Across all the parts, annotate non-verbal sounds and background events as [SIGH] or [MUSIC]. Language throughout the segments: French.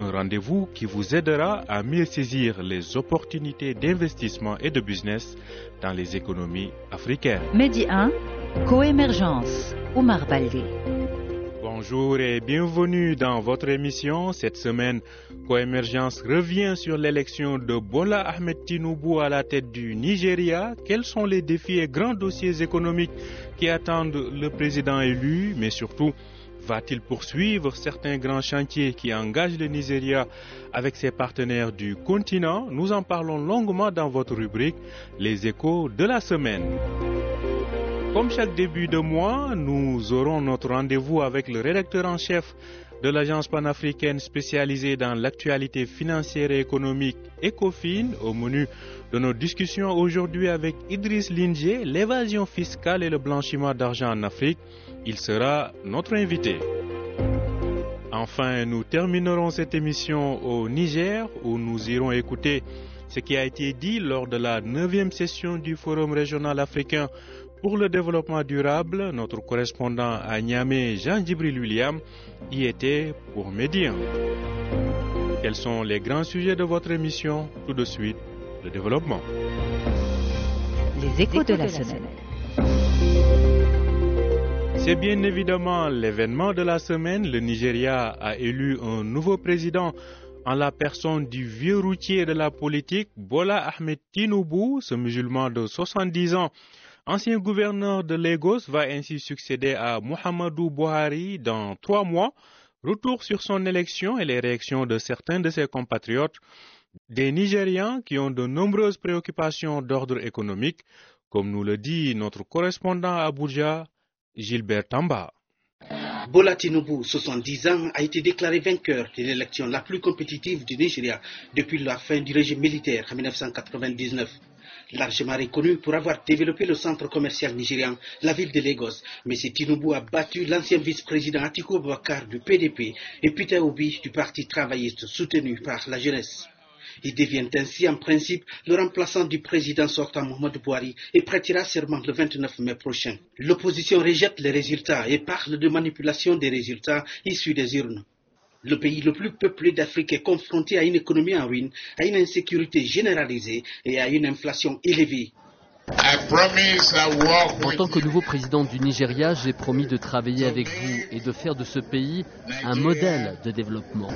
un rendez-vous qui vous aidera à mieux saisir les opportunités d'investissement et de business dans les économies africaines. Medi 1, Coémergence, Omar Baldé. Bonjour et bienvenue dans votre émission. Cette semaine, Coémergence revient sur l'élection de Bola Ahmed Tinubu à la tête du Nigeria. Quels sont les défis et grands dossiers économiques qui attendent le président élu, mais surtout, va-t-il poursuivre certains grands chantiers qui engagent le Nigeria avec ses partenaires du continent? Nous en parlons longuement dans votre rubrique Les échos de la semaine. Comme chaque début de mois, nous aurons notre rendez-vous avec le rédacteur en chef de l'agence panafricaine spécialisée dans l'actualité financière et économique ECOFIN au menu de nos discussions aujourd'hui avec Idriss Lindier, l'évasion fiscale et le blanchiment d'argent en Afrique. Il sera notre invité. Enfin, nous terminerons cette émission au Niger où nous irons écouter ce qui a été dit lors de la neuvième session du Forum régional africain pour le développement durable, notre correspondant à Niamey, Jean-Djibril William, y était pour Médien. Quels sont les grands sujets de votre émission? Tout de suite, le développement. Les échos de la semaine. C'est bien évidemment l'événement de la semaine. Le Nigeria a élu un nouveau président en la personne du vieux routier de la politique, Bola Ahmed Tinubu, ce musulman de 70 ans ancien gouverneur de Lagos, va ainsi succéder à Muhammadu Buhari dans trois mois. Retour sur son élection et les réactions de certains de ses compatriotes, des Nigérians qui ont de nombreuses préoccupations d'ordre économique, comme nous le dit notre correspondant à Abuja, Gilbert Tamba. Bola Tinubu, 70 ans, a été déclaré vainqueur de l'élection la plus compétitive du Nigeria depuis la fin du régime militaire en 1999 largement reconnu pour avoir développé le centre commercial nigérian, la ville de Lagos. M. Tinubu a battu l'ancien vice-président Atiku Abubakar du PDP et Peter Obi du Parti travailliste soutenu par la jeunesse. Il devient ainsi en principe le remplaçant du président sortant Mohamed Bouhari et prêtera serment le 29 mai prochain. L'opposition rejette les résultats et parle de manipulation des résultats issus des urnes. Le pays le plus peuplé d'Afrique est confronté à une économie en ruine, à une insécurité généralisée et à une inflation élevée. En tant que nouveau président du Nigeria, j'ai promis de travailler avec vous et de faire de ce pays un modèle de développement.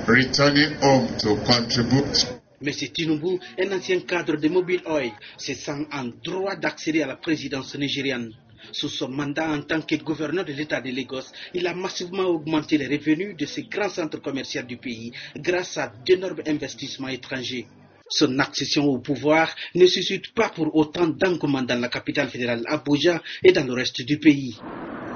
M. Tinubu, un ancien cadre de Mobile Oil, se sent en droit d'accéder à la présidence nigériane. Sous son mandat en tant que gouverneur de l'État de Lagos, il a massivement augmenté les revenus de ces grands centres commerciaux du pays grâce à d'énormes investissements étrangers. Son accession au pouvoir ne suscite pas pour autant d'engouement dans la capitale fédérale Abuja et dans le reste du pays.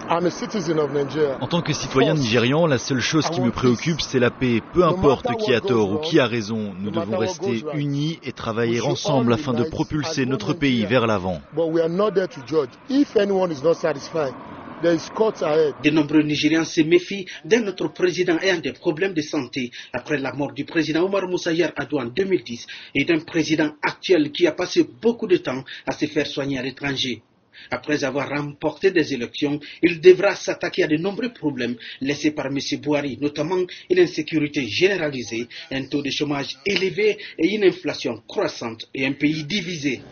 En tant que citoyen nigérian, la seule chose qui me préoccupe, c'est la paix. Peu importe qui a tort ou qui a raison, nous devons rester unis et travailler ensemble afin de propulser notre pays vers l'avant. De nombreux Nigérians se méfient d'un autre président ayant des problèmes de santé après la mort du président Omar Moussa Adou en 2010 et d'un président actuel qui a passé beaucoup de temps à se faire soigner à l'étranger. Après avoir remporté des élections, il devra s'attaquer à de nombreux problèmes laissés par M. Bouhari, notamment une insécurité généralisée, un taux de chômage élevé et une inflation croissante et un pays divisé.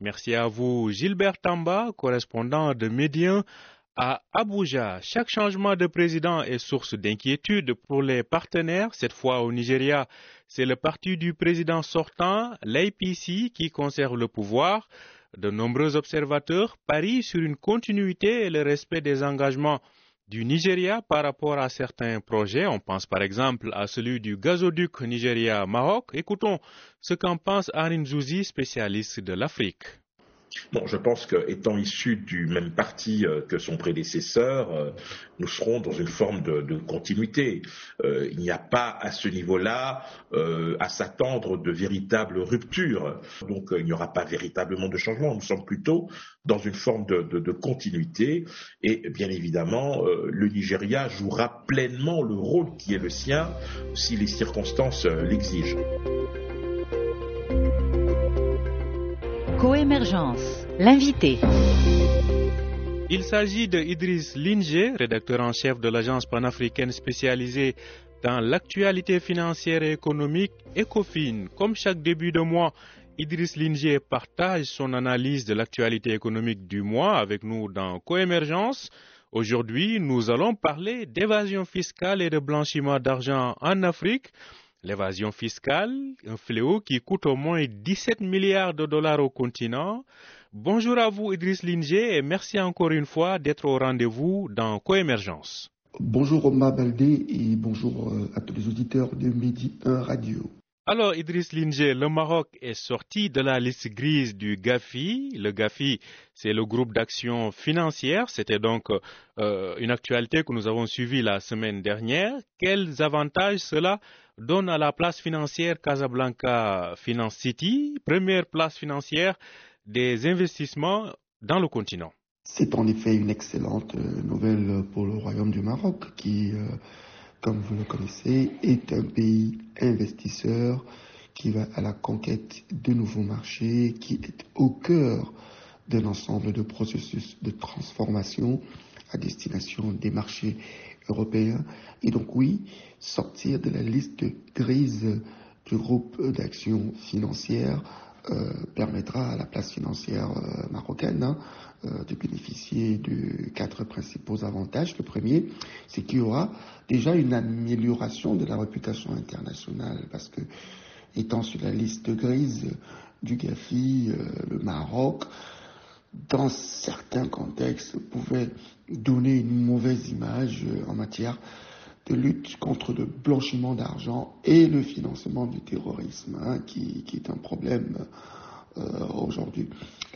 Merci à vous, Gilbert Tamba, correspondant de Médien à Abuja. Chaque changement de président est source d'inquiétude pour les partenaires. Cette fois au Nigeria, c'est le parti du président sortant, l'APC, qui conserve le pouvoir. De nombreux observateurs parient sur une continuité et le respect des engagements du Nigeria par rapport à certains projets. On pense par exemple à celui du gazoduc Nigeria-Maroc. Écoutons ce qu'en pense Arin Zouzi, spécialiste de l'Afrique. Bon, je pense qu'étant issu du même parti euh, que son prédécesseur, euh, nous serons dans une forme de, continuité. Euh, il n'y a pas à ce niveau-là à s'attendre de véritables ruptures. Donc il n'y aura pas véritablement de changement. Nous sommes plutôt dans une forme de, de continuité. Et bien évidemment, le Nigeria jouera pleinement le rôle qui est le sien si les circonstances l'exigent. Coémergence, l'invité. Il s'agit de Idriss Linger, rédacteur en chef de l'agence panafricaine spécialisée dans l'actualité financière et économique ECOFIN. Comme chaque début de mois, Idriss Linger partage son analyse de l'actualité économique du mois avec nous dans Coémergence. Aujourd'hui, nous allons parler d'évasion fiscale et de blanchiment d'argent en Afrique. L'évasion fiscale, un fléau qui coûte au moins 17 milliards de dollars au continent. Bonjour à vous Idriss Linger et merci encore une fois d'être au rendez-vous dans Coémergence. Bonjour Omar Baldé et bonjour euh, à tous les auditeurs de Midi 1 Radio. Alors Idriss Linger, le Maroc est sorti de la liste grise du GAFI. Le GAFI, c'est le groupe d'action financière. C'était donc euh, une actualité que nous avons suivie la semaine dernière. Quels avantages cela donne à la place financière Casablanca Finance City, première place financière des investissements dans le continent. C'est en effet une excellente euh, nouvelle pour le Royaume du Maroc qui, euh, comme vous le connaissez, est un pays investisseur qui va à la conquête de nouveaux marchés, qui est au cœur d'un ensemble de processus de transformation à destination des marchés européens. Et donc oui, sortir de la liste grise du groupe d'action financière euh, permettra à la place financière euh, marocaine hein, euh, de bénéficier de quatre principaux avantages. Le premier, c'est qu'il y aura déjà une amélioration de la réputation internationale parce que étant sur la liste grise du GAFI, le Maroc, dans certains contextes, pouvait donner une mauvaise image en matière de lutte contre le blanchiment d'argent et le financement du terrorisme, hein, qui, est un problème euh, aujourd'hui.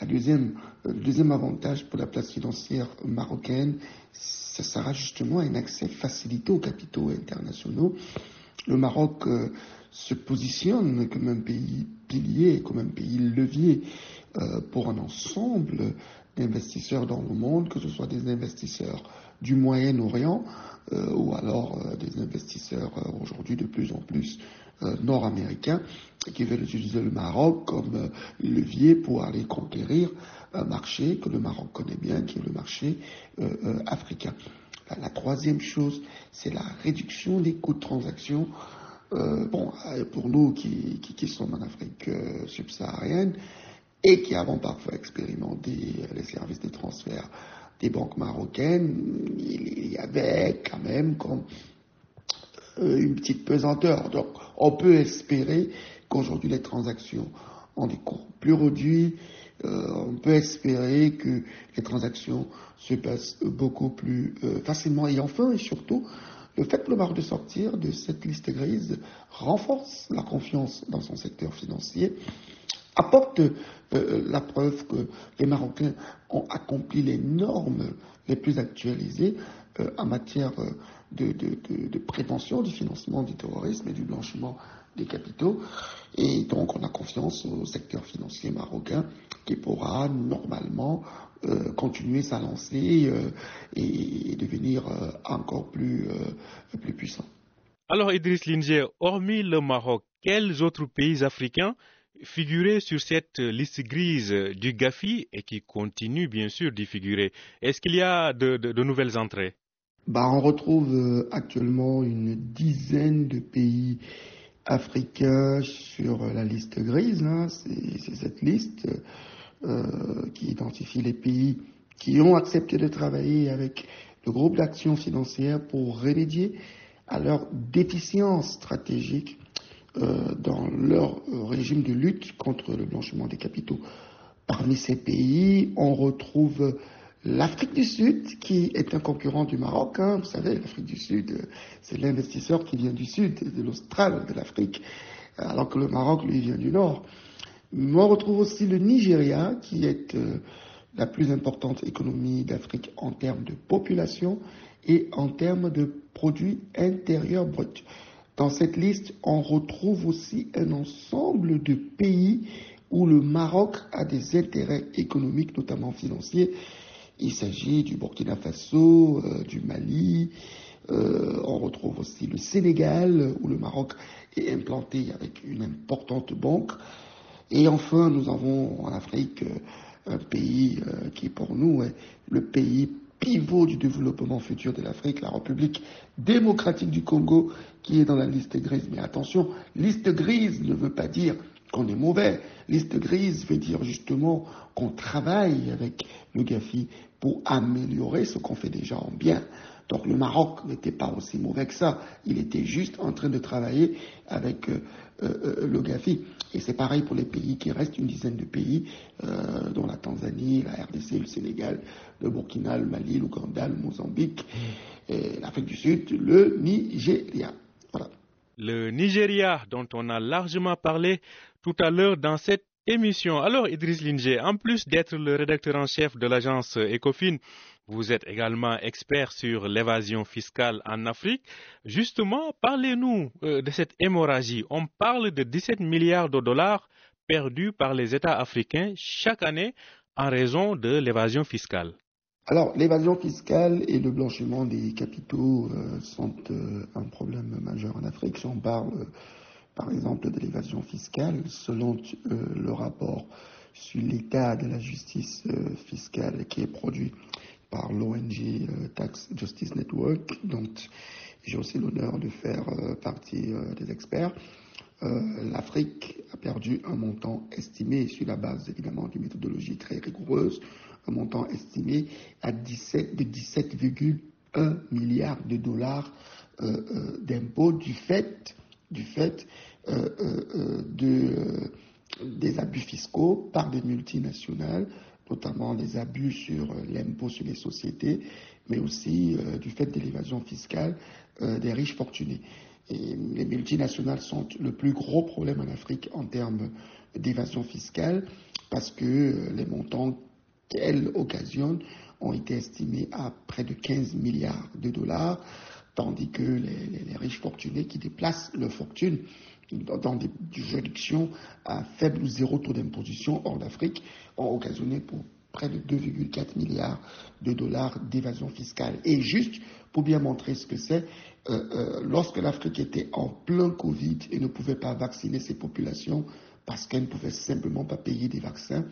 deuxième, le deuxième avantage pour la place financière marocaine, ce sera justement un accès facilité aux capitaux internationaux. Le Maroc euh, se positionne comme un pays pilier, comme un pays levier euh, pour un ensemble d'investisseurs dans le monde, que ce soit des investisseurs du Moyen-Orient euh, ou alors euh, des investisseurs aujourd'hui de plus en plus nord-américains qui veulent utiliser le Maroc comme levier pour aller conquérir un marché que le Maroc connaît bien, qui est le marché africain. La, troisième chose, c'est la réduction des coûts de transaction. bon, pour nous qui, qui sommes en Afrique subsaharienne, et qui avons parfois expérimenté les services de transfert des banques marocaines, il y avait quand même comme euh, une petite pesanteur. Donc on peut espérer qu'aujourd'hui les transactions ont des cours plus réduits, euh, on peut espérer que les transactions se passent beaucoup plus euh, facilement. Et enfin, et surtout, le fait que le Maroc de sortir de cette liste grise renforce la confiance dans son secteur financier apporte euh, la preuve que les Marocains ont accompli les normes les plus actualisées euh, en matière euh, de, prévention du financement du terrorisme et du blanchiment des capitaux. Et donc on a confiance au secteur financier marocain qui pourra normalement continuer sa lancée et, devenir encore plus, plus puissant. Alors Idriss Linger, hormis le Maroc, quels autres pays africains figurer sur cette liste grise du GAFI et qui continue bien sûr d'y figurer. Est-ce qu'il y a de, nouvelles entrées? Bah, On retrouve euh, actuellement une dizaine de pays africains sur la liste grise. C'est cette liste euh, qui identifie les pays qui ont accepté de travailler avec le groupe d'action financière pour remédier à leurs déficiences stratégiques euh, dans leur euh, régime de lutte contre le blanchiment des capitaux. Parmi ces pays, on retrouve l'Afrique du Sud, qui est un concurrent du Maroc. Hein. Vous savez, l'Afrique du Sud, c'est l'investisseur qui vient du Sud, de l'Austral, de l'Afrique, alors que le Maroc, lui, vient du Nord. on retrouve aussi le Nigeria, qui est euh, la plus importante économie d'Afrique en termes de population et en termes de produits intérieurs bruts. Dans cette liste, on retrouve aussi un ensemble de pays où le Maroc a des intérêts économiques, notamment financiers. Il s'agit du Burkina Faso, euh, du Mali. Euh, on retrouve aussi le Sénégal, où le Maroc est implanté avec une importante banque. Et enfin, nous avons en Afrique euh, un pays qui, pour nous, est le pays pivot du développement futur de l'Afrique, la République démocratique du Congo, qui est dans la liste grise. Mais attention, liste grise ne veut pas dire qu'on est mauvais. Liste grise veut dire justement qu'on travaille avec le GAFI pour améliorer ce qu'on fait déjà en bien. Donc le Maroc n'était pas aussi mauvais que ça. Il était juste en train de travailler avec euh, euh, le GAFI. Et c'est pareil pour les pays qui restent, une dizaine de pays, euh, dont la Tanzanie, la RDC, le Sénégal, le Burkina, le Mali, l'Ouganda, le Mozambique, l'Afrique du Sud, le Nigeria. Le Nigeria, dont on a largement parlé tout à l'heure dans cette émission. Alors, Idriss Linger, en plus d'être le rédacteur en chef de l'agence Ecofin, vous êtes également expert sur l'évasion fiscale en Afrique. Justement, parlez-nous euh, de cette hémorragie. On parle de 17 milliards de dollars perdus par les États africains chaque année en raison de l'évasion fiscale. Alors, l'évasion fiscale et le blanchiment des capitaux euh, sont euh, un problème majeur en Afrique. Si on parle, par exemple, de l'évasion fiscale, selon le rapport sur l'état de la justice fiscale qui est produit par l'ONG euh, Tax Justice Network, dont j'ai aussi l'honneur de faire euh, partie euh, des experts. L'Afrique a perdu un montant estimé, sur la base évidemment d'une méthodologie très rigoureuse, un montant estimé à 17, de 17,1 milliards de dollars d'impôts du fait, du fait de, des abus fiscaux par des multinationales notamment les abus sur euh, l'impôt sur les sociétés, mais aussi euh, du fait de l'évasion fiscale euh, des riches fortunés. Les multinationales sont le plus gros problème en Afrique en termes d'évasion fiscale parce que les montants qu'elles occasionnent ont été estimés à près de 15 milliards de dollars, tandis que les, riches fortunés qui déplacent leur fortune dans des juridictions à faible ou zéro taux d'imposition hors d'Afrique ont occasionné pour près de 2,4 milliards de dollars d'évasion fiscale. Et juste pour bien montrer ce que c'est, euh, euh, lorsque l'Afrique était en plein Covid et ne pouvait pas vacciner ses populations parce qu'elle ne pouvait simplement pas payer des vaccins,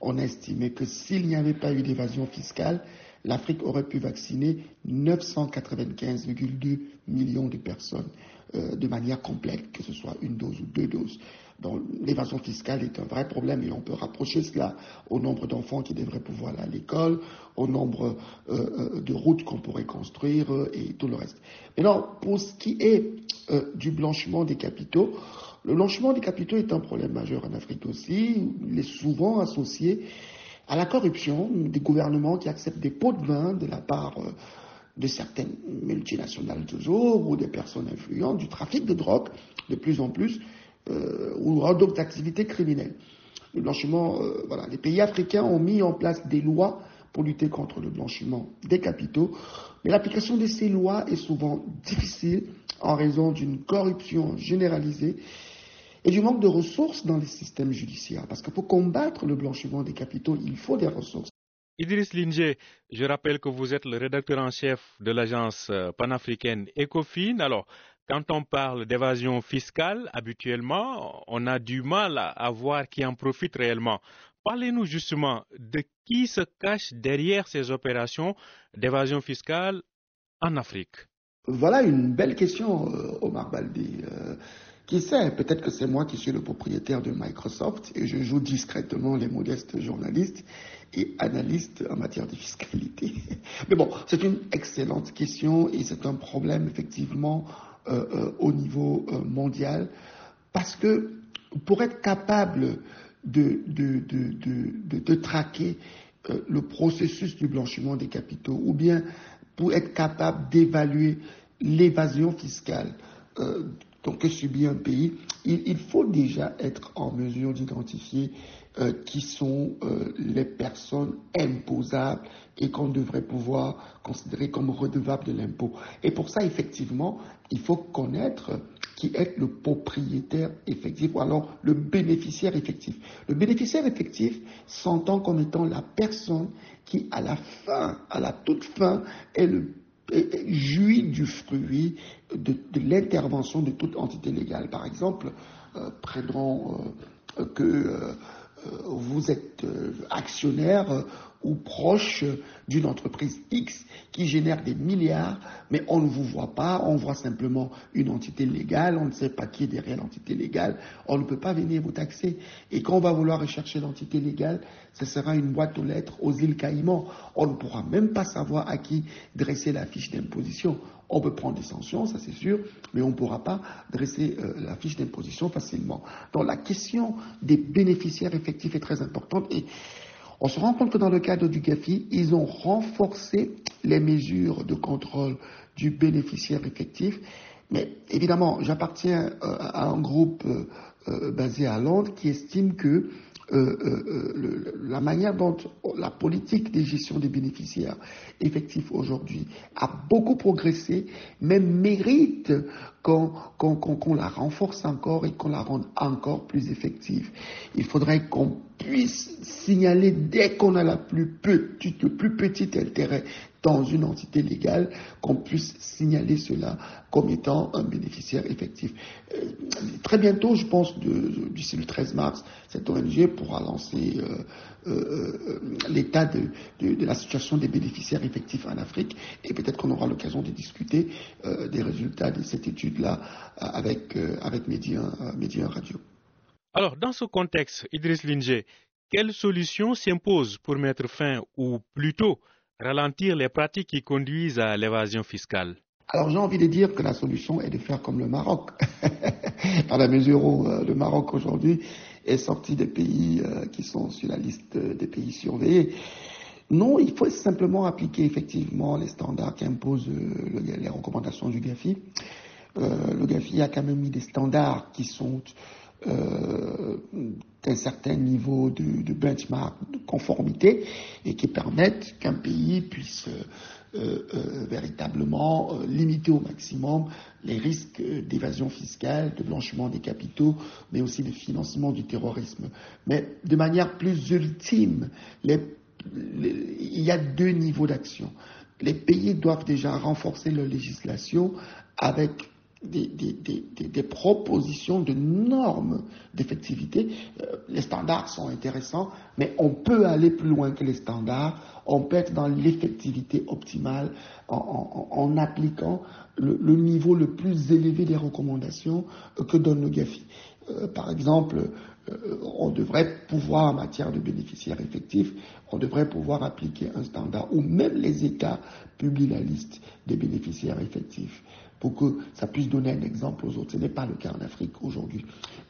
on a estimé que s'il n'y avait pas eu d'évasion fiscale, l'Afrique aurait pu vacciner 995,2 millions de personnes euh, de manière complète, que ce soit une dose ou deux doses. Donc l'évasion fiscale est un vrai problème et on peut rapprocher cela au nombre d'enfants qui devraient pouvoir aller à l'école, au nombre euh, euh, de routes qu'on pourrait construire et tout le reste. Maintenant, pour ce qui est du blanchiment des capitaux, le blanchiment des capitaux est un problème majeur en Afrique aussi. Il est souvent associé à la corruption des gouvernements qui acceptent des pots de vin de la part euh, de certaines multinationales toujours ou des personnes influentes, du trafic de drogue de plus en plus euh, ou d'autres activités criminelles. Le blanchiment, euh, voilà, les pays africains ont mis en place des lois pour lutter contre le blanchiment des capitaux, mais l'application de ces lois est souvent difficile en raison d'une corruption généralisée et du manque de ressources dans les systèmes judiciaires. Parce que pour combattre le blanchiment des capitaux, il faut des ressources. Idriss Linger, je rappelle que vous êtes le rédacteur en chef de l'agence euh, panafricaine ECOFIN. Alors, quand on parle d'évasion fiscale, habituellement, on a du mal à voir qui en profite réellement. Parlez-nous justement de qui se cache derrière ces opérations d'évasion fiscale en Afrique. Voilà une belle question, euh, Omar Baldi. Qui sait, peut-être que c'est moi qui suis le propriétaire de Microsoft et je joue discrètement les modestes journalistes et analystes en matière de fiscalité. [LAUGHS] Mais bon, c'est une excellente question et c'est un problème effectivement euh, euh, au niveau euh, mondial parce que pour être capable de, de, de, de traquer le processus du blanchiment des capitaux ou bien pour être capable d'évaluer l'évasion fiscale, donc que subit un pays, il, faut déjà être en mesure d'identifier euh, qui sont euh, les personnes imposables et qu'on devrait pouvoir considérer comme redevables de l'impôt. Et pour ça, effectivement, il faut connaître qui est le propriétaire effectif ou alors le bénéficiaire effectif. Le bénéficiaire effectif s'entend comme étant la personne qui, à la fin, à la toute fin, est le jouit du fruit de, l'intervention de toute entité légale. Par exemple, euh, euh, que euh, vous êtes actionnaire ou proche d'une entreprise X qui génère des milliards, mais on ne vous voit pas, on voit simplement une entité légale, on ne sait pas qui est derrière l'entité légale, on ne peut pas venir vous taxer. Et quand on va vouloir rechercher l'entité légale, ce sera une boîte aux lettres aux îles Caïmans. On ne pourra même pas savoir à qui dresser la fiche d'imposition. On peut prendre des sanctions, ça c'est sûr, mais on ne pourra pas dresser euh, la fiche d'imposition facilement. Donc la question des bénéficiaires effectifs est très importante et on se rend compte que dans le cadre du GAFI, ils ont renforcé les mesures de contrôle du bénéficiaire effectif. Mais évidemment, j'appartiens euh, à un groupe euh, euh, basé à Londres qui estime que la manière dont la politique de gestion des bénéficiaires effectifs aujourd'hui a beaucoup progressé, mais mérite qu'on la renforce encore et qu'on la rende encore plus effective. Il faudrait qu'on puisse signaler dès qu'on a plus le plus petit intérêt dans une entité légale, qu'on puisse signaler cela comme étant un bénéficiaire effectif. Euh, très bientôt, je pense, d'ici le 13 mars, cette ONG pourra lancer euh, euh, l'état de, la situation des bénéficiaires effectifs en Afrique et peut-être qu'on aura l'occasion de discuter des résultats de cette étude-là avec, avec Média Radio. Alors, dans ce contexte, Idriss Linger, quelle solution s'impose pour mettre fin, ou plutôt ralentir les pratiques qui conduisent à l'évasion fiscale alors j'ai envie de dire que la solution est de faire comme le Maroc, [LAUGHS] dans la mesure où euh, le Maroc aujourd'hui est sorti des pays euh, qui sont sur la liste des pays surveillés. Non, il faut simplement appliquer effectivement les standards qu'imposent euh, les recommandations du GAFI. le GAFI a quand même mis des standards qui sont euh, d'un certain niveau de, benchmark, de conformité, et qui permettent qu'un pays puisse euh, euh, véritablement limiter au maximum les risques d'évasion fiscale, de blanchiment des capitaux, mais aussi de financement du terrorisme. Mais de manière plus ultime, il y a deux niveaux d'action. Les pays doivent déjà renforcer leur législation avec des, propositions de normes d'effectivité. Euh, les standards sont intéressants, mais on peut aller plus loin que les standards. On peut être dans l'effectivité optimale en, appliquant le, niveau le plus élevé des recommandations que donne le GAFI. Euh, par exemple, euh, on devrait pouvoir, en matière de bénéficiaires effectifs, on devrait pouvoir appliquer un standard où même les États publient la liste des bénéficiaires effectifs pour que ça puisse donner un exemple aux autres. Ce n'est pas le cas en Afrique aujourd'hui.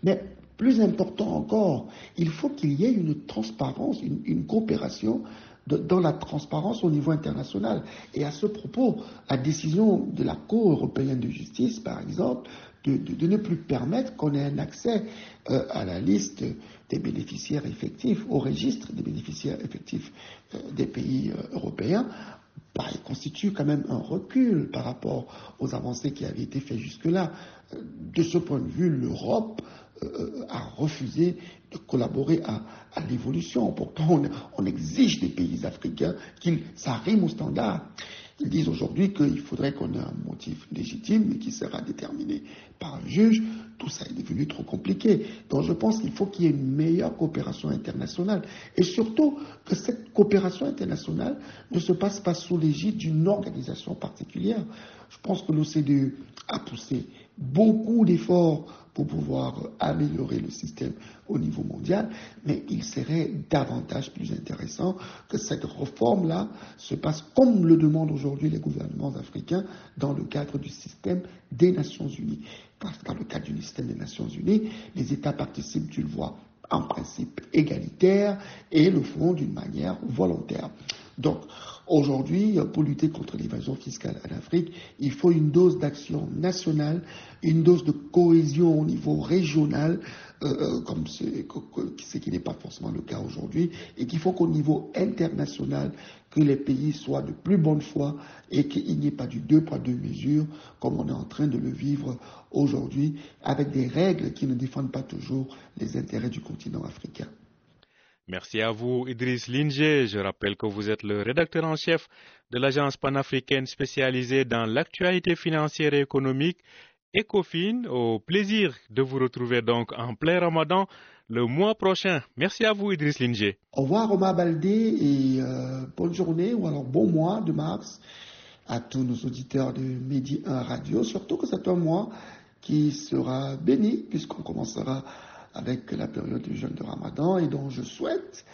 Mais plus important encore, il faut qu'il y ait une transparence, une, coopération dans la transparence au niveau international. Et à ce propos, la décision de la Cour européenne de justice, par exemple, de, ne plus permettre qu'on ait un accès euh, à la liste des bénéficiaires effectifs, au registre des bénéficiaires effectifs euh, des pays euh, européens, bah, il constitue quand même un recul par rapport aux avancées qui avaient été faites jusque-là. De ce point de vue, l'Europe euh, a refusé de collaborer à, l'évolution. Pourtant, on, exige des pays africains qu'ils s'arriment aux standards. Ils disent aujourd'hui qu'il faudrait qu'on ait un motif légitime qui sera déterminé par un juge. Tout ça est devenu trop compliqué. Donc je pense qu'il faut qu'il y ait une meilleure coopération internationale. Et surtout que cette coopération internationale ne se passe pas sous l'égide d'une organisation particulière. Je pense que l'OCDE a poussé beaucoup d'efforts pour pouvoir améliorer le système au niveau mondial, mais il serait davantage plus intéressant que cette réforme-là se passe comme le demandent aujourd'hui les gouvernements africains dans le cadre du système des Nations Unies. Parce que dans le cadre du système des Nations Unies, les États participent, tu le vois, en principe égalitaire et le font d'une manière volontaire. Donc, aujourd'hui, pour lutter contre l'évasion fiscale en Afrique, il faut une dose d'action nationale, une dose de cohésion au niveau régional, euh, euh, comme ce qui n'est pas forcément le cas aujourd'hui, et qu'il faut qu'au niveau international, que les pays soient de plus bonne foi et qu'il n'y ait pas du deux poids deux mesures, comme on est en train de le vivre aujourd'hui, avec des règles qui ne défendent pas toujours les intérêts du continent africain. Merci à vous, Idriss Linger. Je rappelle que vous êtes le rédacteur en chef de l'agence panafricaine spécialisée dans l'actualité financière et économique, ECOFIN. Au plaisir de vous retrouver donc en plein ramadan le mois prochain. Merci à vous, Idriss Linger. Au revoir, Omar Baldé, et euh, bonne journée, ou alors bon mois de mars à tous nos auditeurs de Midi 1 Radio, surtout que c'est un mois qui sera béni, puisqu'on commencera avec la période du jeûne de Ramadan et dont je souhaite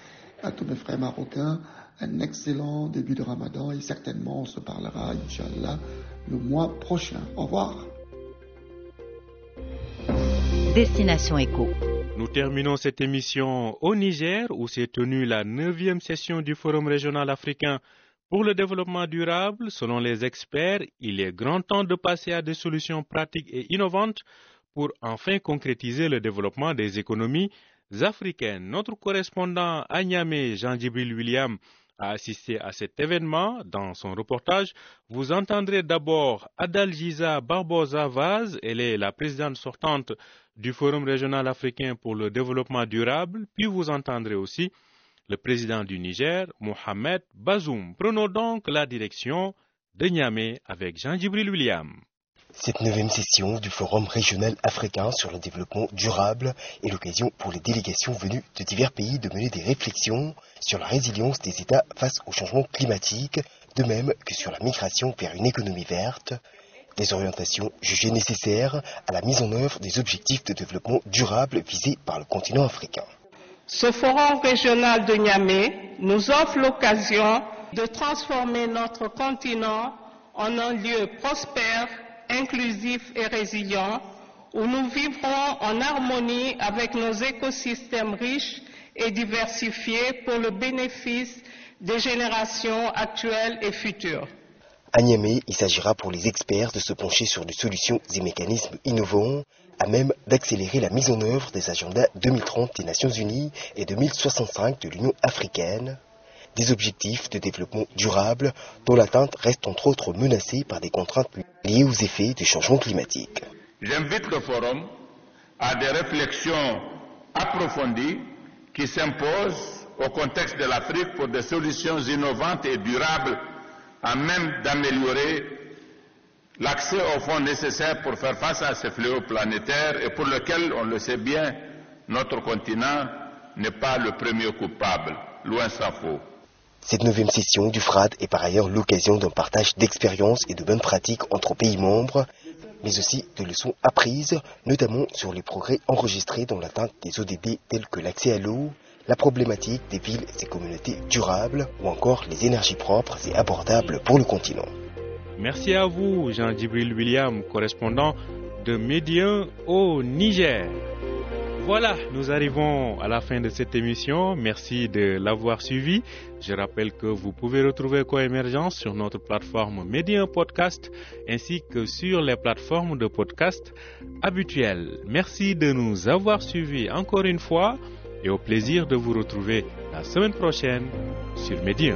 à tous mes frères marocains un excellent début de Ramadan et certainement on se parlera, Inch'Allah, le mois prochain. Au revoir. Destination Éco. Nous terminons cette émission au Niger où s'est tenue la neuvième session du Forum régional africain pour le développement durable. Selon les experts, il est grand temps de passer à des solutions pratiques et innovantes pour enfin concrétiser le développement des économies africaines. Notre correspondant à Niamey, Jean-Gibril William, a assisté à cet événement. Dans son reportage, vous entendrez d'abord Adalgiza Barbosa Vaz, elle est la présidente sortante du Forum régional africain pour le développement durable, puis vous entendrez aussi le président du Niger, Mohamed Bazoum. Prenons donc la direction de Niamey avec Jean-Gibril William. Cette neuvième session du Forum régional africain sur le développement durable est l'occasion pour les délégations venues de divers pays de mener des réflexions sur la résilience des États face au changement climatique, de même que sur la migration vers une économie verte, des orientations jugées nécessaires à la mise en œuvre des objectifs de développement durable visés par le continent africain. Ce forum régional de Niamey nous offre l'occasion de transformer notre continent en un lieu prospère inclusif et résilient où nous vivrons en harmonie avec nos écosystèmes riches et diversifiés pour le bénéfice des générations actuelles et futures. À Niamey, il s'agira pour les experts de se pencher sur des solutions et mécanismes innovants à même d'accélérer la mise en œuvre des agendas 2030 des Nations Unies et 2065 de l'Union africaine des objectifs de développement durable dont l'atteinte reste entre autres menacée par des contraintes liées aux effets du changement climatique. J'invite le forum à des réflexions approfondies qui s'imposent au contexte de l'Afrique pour des solutions innovantes et durables à même d'améliorer l'accès aux fonds nécessaires pour faire face à ces fléaux planétaires et pour lesquels, on le sait bien, notre continent n'est pas le premier coupable, loin s'en faut. Cette neuvième session du FRAD est par ailleurs l'occasion d'un partage d'expériences et de bonnes pratiques entre pays membres, mais aussi de leçons apprises, notamment sur les progrès enregistrés dans l'atteinte des ODD tels que l'accès à l'eau, la problématique des villes et communautés durables ou encore les énergies propres et abordables pour le continent. Merci à vous, Jean-Djibril William, correspondant de Médien au Niger. Voilà, nous arrivons à la fin de cette émission. Merci de l'avoir suivi. Je rappelle que vous pouvez retrouver Coémergence sur notre plateforme Média Podcast ainsi que sur les plateformes de podcast habituelles. Merci de nous avoir suivis encore une fois et au plaisir de vous retrouver la semaine prochaine sur Média.